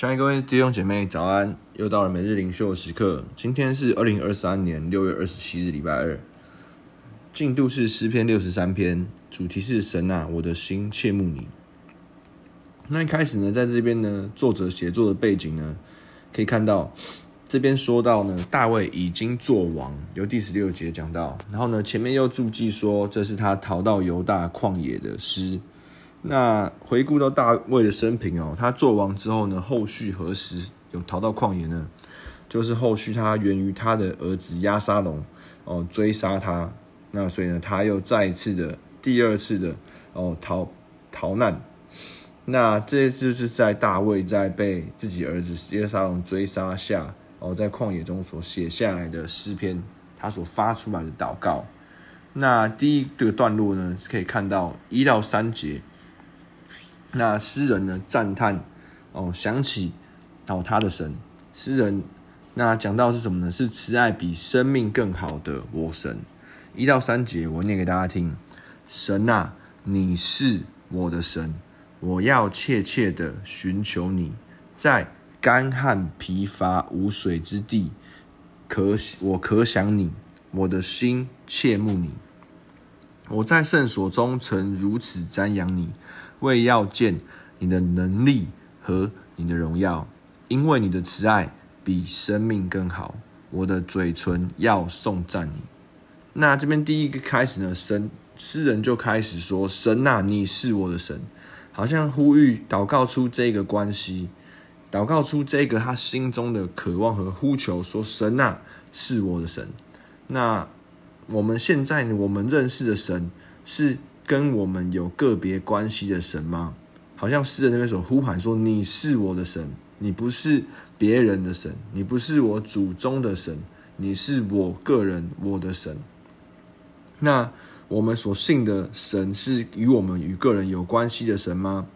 亲爱的各位弟兄姐妹，早安！又到了每日灵修的时刻。今天是二零二三年六月二十七日，礼拜二。进度是诗篇六十三篇，主题是神啊，我的心切慕你。那一开始呢，在这边呢，作者写作的背景呢，可以看到这边说到呢，大卫已经作王，由第十六节讲到。然后呢，前面又注记说，这是他逃到犹大旷野的诗。那回顾到大卫的生平哦，他做王之后呢，后续何时有逃到旷野呢？就是后续他源于他的儿子押沙龙哦追杀他，那所以呢，他又再一次的第二次的哦逃逃难。那这一次就是在大卫在被自己儿子押沙龙追杀下哦，在旷野中所写下来的诗篇，他所发出来的祷告。那第一个段落呢，可以看到一到三节。那诗人呢赞叹哦，想起哦他的神，诗人那讲到是什么呢？是慈爱比生命更好的我神。一到三节我念给大家听：神啊，你是我的神，我要切切的寻求你，在干旱疲乏无水之地，可我可想你，我的心切慕你。我在圣所中曾如此瞻仰你。为要见你的能力和你的荣耀，因为你的慈爱比生命更好，我的嘴唇要颂赞你。那这边第一个开始呢，神诗人就开始说：“神啊，你是我的神。”好像呼吁祷告出这个关系，祷告出这个他心中的渴望和呼求，说：“神啊，是我的神。”那我们现在，我们认识的神是。跟我们有个别关系的神吗？好像诗人那边所呼喊说：“你是我的神，你不是别人的神，你不是我祖宗的神，你是我个人我的神。”那我们所信的神是与我们与个人有关系的神吗？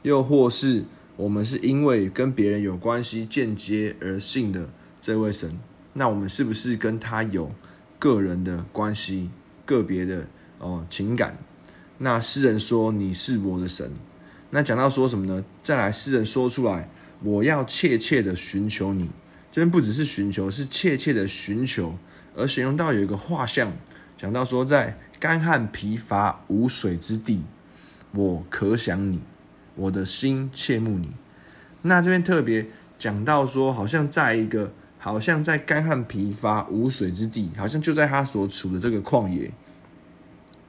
又或是我们是因为跟别人有关系间接而信的这位神？那我们是不是跟他有个人的关系、个别的哦情感？那诗人说：“你是我的神。”那讲到说什么呢？再来，诗人说出来：“我要切切的寻求你。”这边不只是寻求，是切切的寻求。而形容到有一个画像，讲到说，在干旱疲乏无水之地，我可想你，我的心切慕你。那这边特别讲到说，好像在一个，好像在干旱疲乏无水之地，好像就在他所处的这个旷野。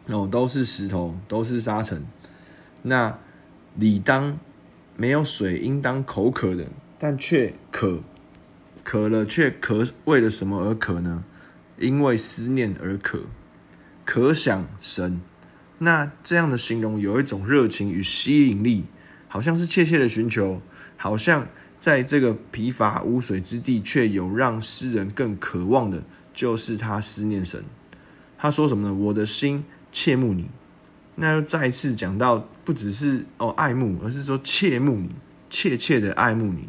哦，都是石头，都是沙尘。那理当没有水，应当口渴的，但却渴，渴了却渴，为了什么而渴呢？因为思念而渴，渴想神。那这样的形容有一种热情与吸引力，好像是切切的寻求，好像在这个疲乏无水之地，却有让诗人更渴望的，就是他思念神。他说什么呢？我的心。切慕你，那又再一次讲到，不只是哦爱慕，而是说切慕你，切切的爱慕你。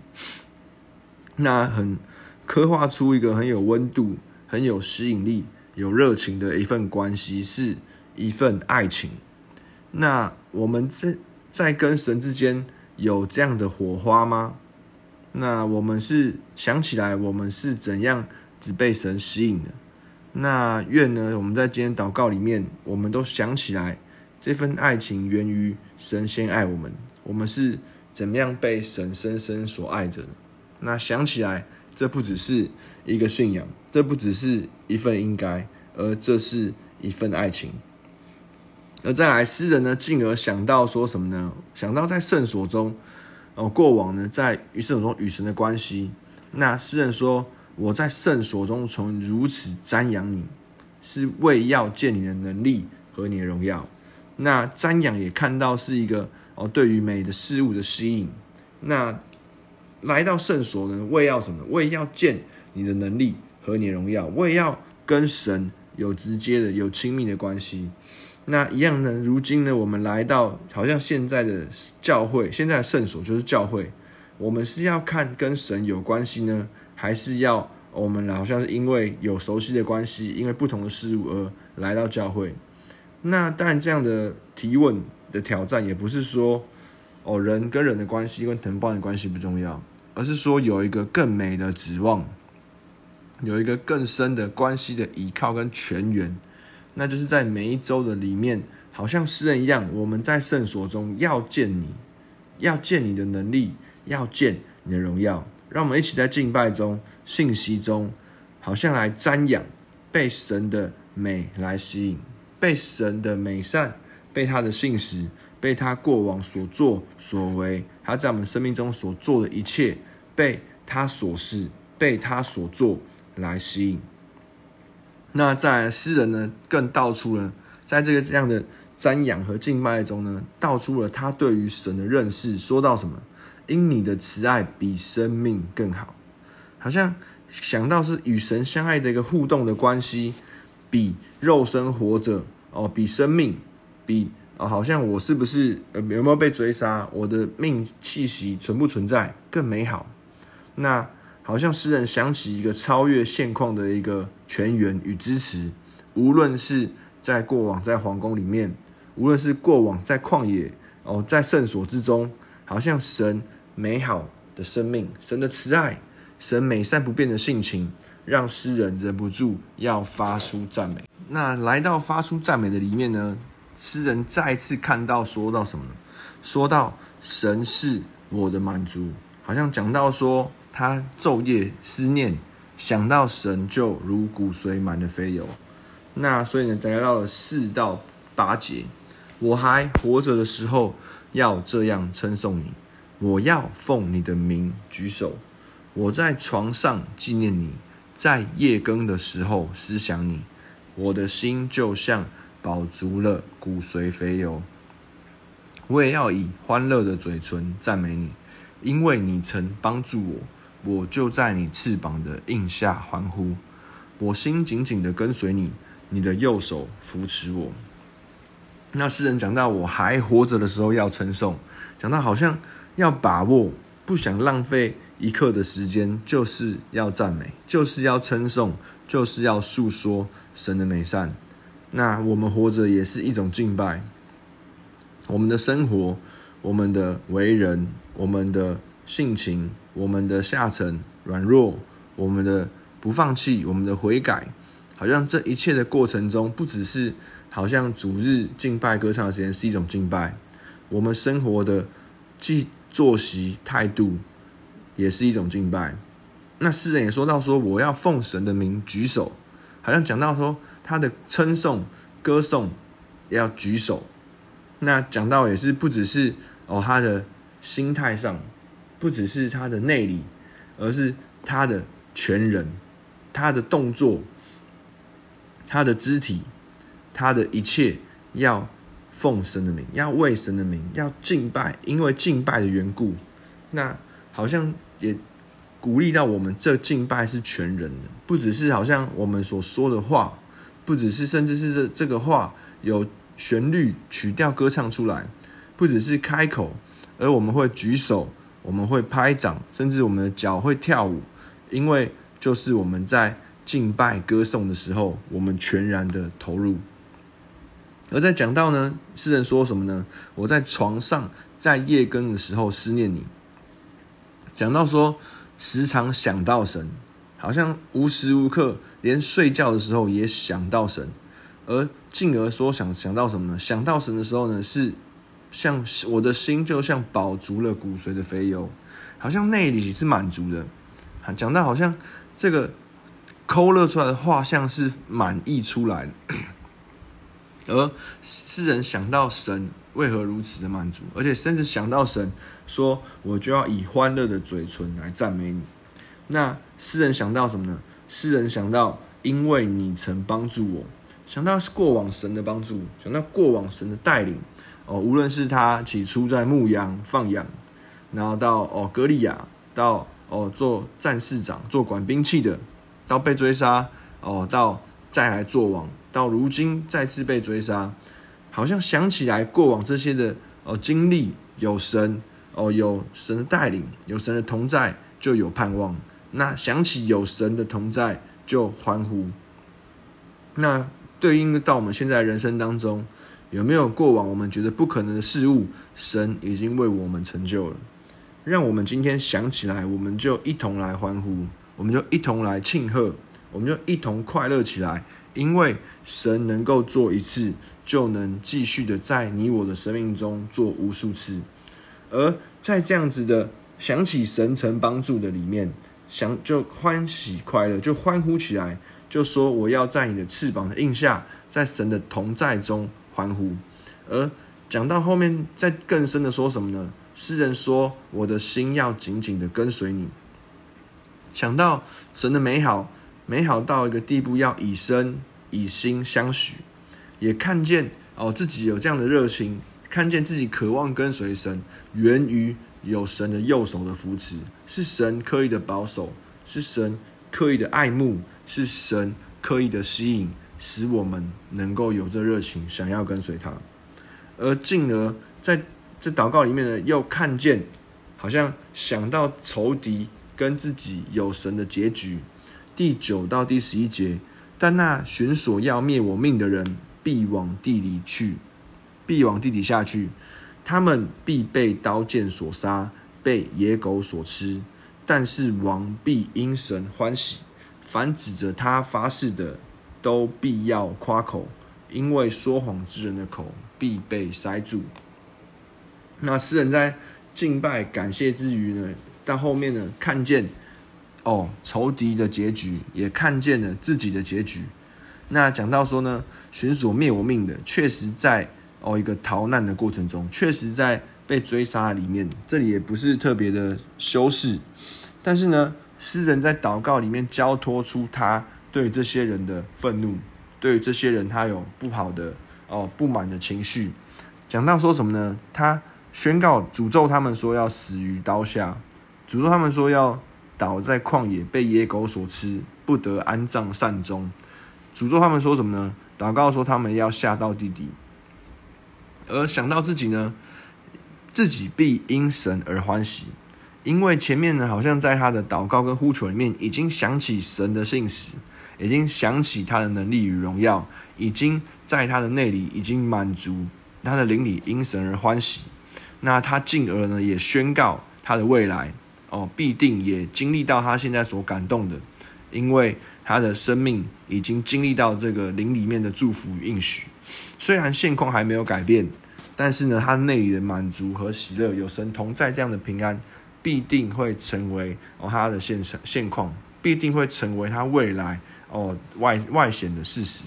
那很刻画出一个很有温度、很有吸引力、有热情的一份关系，是一份爱情。那我们在在跟神之间有这样的火花吗？那我们是想起来，我们是怎样只被神吸引的？那愿呢，我们在今天祷告里面，我们都想起来，这份爱情源于神先爱我们，我们是怎么样被神深深所爱着的。那想起来，这不只是一个信仰，这不只是一份应该，而这是一份爱情。而再来，诗人呢，进而想到说什么呢？想到在圣所中，哦，过往呢，在与圣所中与神的关系。那诗人说。我在圣所中从如此瞻仰你，是为要见你的能力和你的荣耀。那瞻仰也看到是一个哦，对于美的事物的吸引。那来到圣所呢，为要什么？为要见你的能力和你的荣耀，为要跟神有直接的、有亲密的关系。那一样呢？如今呢，我们来到好像现在的教会，现在的圣所就是教会。我们是要看跟神有关系呢？还是要我们好像是因为有熟悉的关系，因为不同的事物而来到教会。那当然，这样的提问的挑战也不是说哦，人跟人的关系跟同伴的关系不重要，而是说有一个更美的指望，有一个更深的关系的依靠跟泉源，那就是在每一周的里面，好像诗人一样，我们在圣所中要见你，要见你的能力，要见你的荣耀，让我们一起在敬拜中、信息中，好像来瞻仰，被神的美来吸引，被神的美善，被他的信实。被他过往所作所为，他在我们生命中所做的一切，被他所示，被他所做来吸引。那在诗人呢，更道出了在这个这样的瞻仰和敬拜中呢，道出了他对于神的认识。说到什么？因你的慈爱比生命更好，好像想到是与神相爱的一个互动的关系，比肉身活着哦，比生命，比。哦，好像我是不是呃有没有被追杀？我的命气息存不存在更美好？那好像诗人想起一个超越现况的一个泉源与支持，无论是在过往在皇宫里面，无论是过往在旷野哦，在圣所之中，好像神美好的生命，神的慈爱，神美善不变的性情，让诗人忍不住要发出赞美。那来到发出赞美的里面呢？诗人再次看到，说到什么呢？说到神是我的满足，好像讲到说他昼夜思念，想到神就如骨髓满的肥油。那所以呢，来到了四到八节，我还活着的时候要这样称颂你，我要奉你的名举手，我在床上纪念你，在夜更的时候思想你，我的心就像。饱足了骨髓肥油，我也要以欢乐的嘴唇赞美你，因为你曾帮助我，我就在你翅膀的印下欢呼。我心紧紧的跟随你，你的右手扶持我。那诗人讲到我还活着的时候要称颂，讲到好像要把握，不想浪费一刻的时间，就是要赞美，就是要称颂，就是要诉说神的美善。那我们活着也是一种敬拜，我们的生活，我们的为人，我们的性情，我们的下沉软弱，我们的不放弃，我们的悔改，好像这一切的过程中，不只是好像主日敬拜歌唱的时间是一种敬拜，我们生活的既作息态度也是一种敬拜。那诗人也说到说，我要奉神的名举手。好像讲到说他的称颂、歌颂要举手，那讲到也是不只是哦他的心态上，不只是他的内里，而是他的全人，他的动作，他的肢体，他的一切要奉神的名，要为神的名，要敬拜，因为敬拜的缘故，那好像也。鼓励到我们，这敬拜是全人的，不只是好像我们所说的话，不只是甚至是这这个话有旋律曲调歌唱出来，不只是开口，而我们会举手，我们会拍掌，甚至我们的脚会跳舞，因为就是我们在敬拜歌颂的时候，我们全然的投入。而在讲到呢，诗人说什么呢？我在床上，在夜更的时候思念你，讲到说。时常想到神，好像无时无刻，连睡觉的时候也想到神，而进而说想想到什么呢？想到神的时候呢，是像我的心就像饱足了骨髓的肥油，好像内里是满足的。讲到好像这个抠勒出来的画像是满溢出来的，而诗人想到神。为何如此的满足？而且甚至想到神说：“我就要以欢乐的嘴唇来赞美你。”那诗人想到什么呢？诗人想到，因为你曾帮助我，想到是过往神的帮助，想到过往神的带领。哦，无论是他起初在牧羊放羊，然后到哦格利亚，到哦做战士长，做管兵器的，到被追杀，哦到再来做王，到如今再次被追杀。好像想起来过往这些的哦经历，有神哦，有神的带领，有神的同在，就有盼望。那想起有神的同在，就欢呼。那对应到我们现在人生当中，有没有过往我们觉得不可能的事物，神已经为我们成就了？让我们今天想起来，我们就一同来欢呼，我们就一同来庆贺，我们就一同快乐起来，因为神能够做一次，就能继续的在你我的生命中做无数次。而在这样子的想起神曾帮助的里面，想就欢喜快乐，就欢呼起来，就说我要在你的翅膀的印下，在神的同在中欢呼。而讲到后面，再更深的说什么呢？诗人说：“我的心要紧紧的跟随你。”想到神的美好，美好到一个地步，要以身以心相许，也看见哦自己有这样的热情，看见自己渴望跟随神，源于有神的右手的扶持，是神刻意的保守，是神刻意的爱慕，是神刻意的吸引，使我们能够有这热情，想要跟随他。而进而在这祷告里面呢，又看见，好像想到仇敌跟自己有神的结局。第九到第十一节，但那寻索要灭我命的人，必往地里去，必往地底下去，他们必被刀剑所杀，被野狗所吃。但是王必因神欢喜，凡指着他发誓的，都必要夸口。因为说谎之人的口必被塞住。那诗人在敬拜感谢之余呢，到后面呢，看见哦仇敌的结局，也看见了自己的结局。那讲到说呢，寻索灭我命的，确实在哦一个逃难的过程中，确实在被追杀里面。这里也不是特别的修饰，但是呢，诗人在祷告里面交托出他对这些人的愤怒。对这些人，他有不好的哦不满的情绪。讲到说什么呢？他宣告诅咒他们说要死于刀下，诅咒他们说要倒在旷野被野狗所吃，不得安葬善终。诅咒他们说什么呢？祷告说他们要下到地底。而想到自己呢，自己必因神而欢喜，因为前面呢好像在他的祷告跟呼求里面已经想起神的信实。已经想起他的能力与荣耀，已经在他的内里已经满足，他的灵里因神而欢喜。那他进而呢也宣告他的未来哦，必定也经历到他现在所感动的，因为他的生命已经经历到这个灵里面的祝福与应许。虽然现况还没有改变，但是呢，他内里的满足和喜乐，有神同在这样的平安，必定会成为哦他的现现况，必定会成为他未来。哦，外外显的事实。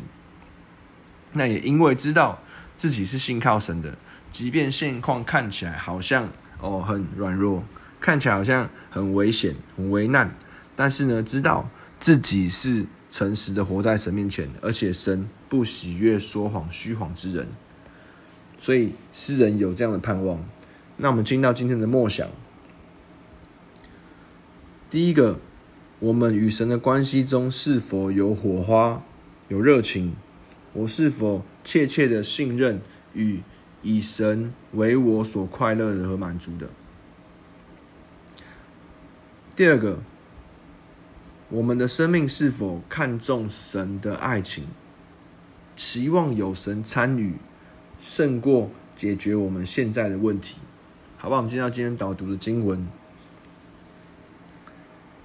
那也因为知道自己是信靠神的，即便现况看起来好像哦很软弱，看起来好像很危险、很危难，但是呢，知道自己是诚实的活在神面前，而且神不喜悦说谎、虚谎之人。所以诗人有这样的盼望。那我们进到今天的默想，第一个。我们与神的关系中是否有火花、有热情？我是否切切的信任与以神为我所快乐的和满足的？第二个，我们的生命是否看重神的爱情，期望有神参与，胜过解决我们现在的问题？好不好？我们进到今天导读的经文。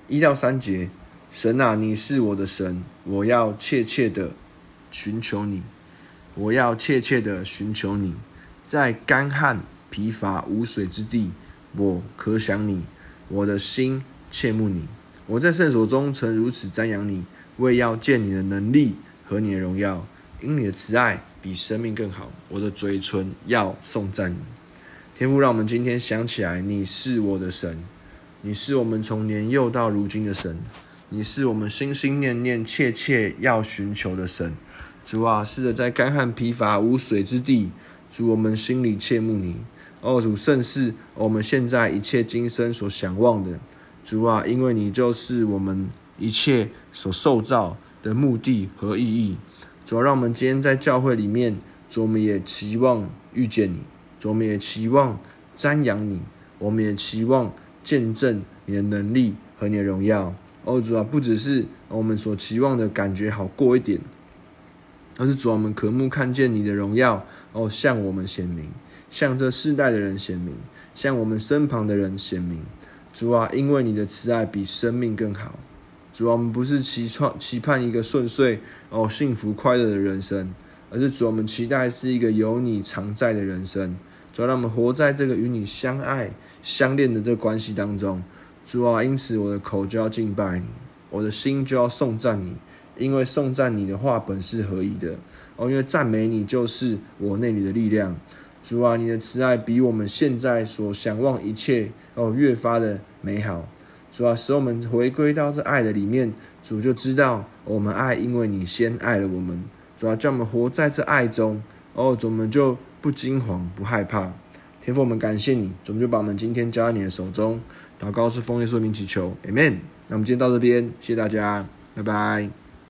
一到三节，神啊，你是我的神，我要切切的寻求你，我要切切的寻求你，在干旱疲乏无水之地，我可想你，我的心切慕你。我在圣所中曾如此瞻仰你，为要见你的能力和你的荣耀，因你的慈爱比生命更好。我的嘴唇要颂赞你。天父，让我们今天想起来，你是我的神。你是我们从年幼到如今的神，你是我们心心念念切切要寻求的神。主啊，是的，在干旱疲乏无水之地，主我们心里切慕你。哦，主甚是我们现在一切今生所想望的。主啊，因为你就是我们一切所受造的目的和意义。主啊，让我们今天在教会里面，主我们也期望遇见你，主我们也期望瞻仰你，我们也期望。见证你的能力和你的荣耀，哦，主啊，不只是我们所期望的感觉好过一点，而是主啊，我们渴慕看见你的荣耀，哦，向我们显明，向这世代的人显明，向我们身旁的人显明。主啊，因为你的慈爱比生命更好。主啊，我们不是期盼期盼一个顺遂哦、幸福快乐的人生，而是主，我们期待是一个有你常在的人生。主啊，让我们活在这个与你相爱相恋的这个关系当中。主啊，因此我的口就要敬拜你，我的心就要颂赞你，因为颂赞你的话本是合宜的哦，因为赞美你就是我内里的力量。主啊，你的慈爱比我们现在所想望一切哦越发的美好。主啊，使我们回归到这爱的里面，主就知道我们爱，因为你先爱了我们。主啊，叫我们活在这爱中哦，主我们就不惊慌不害怕。天父，我们感谢你，主就把我们今天交在你的手中。祷告是奉耶稣名祈求，Amen。那我们今天到这边，谢谢大家，拜拜。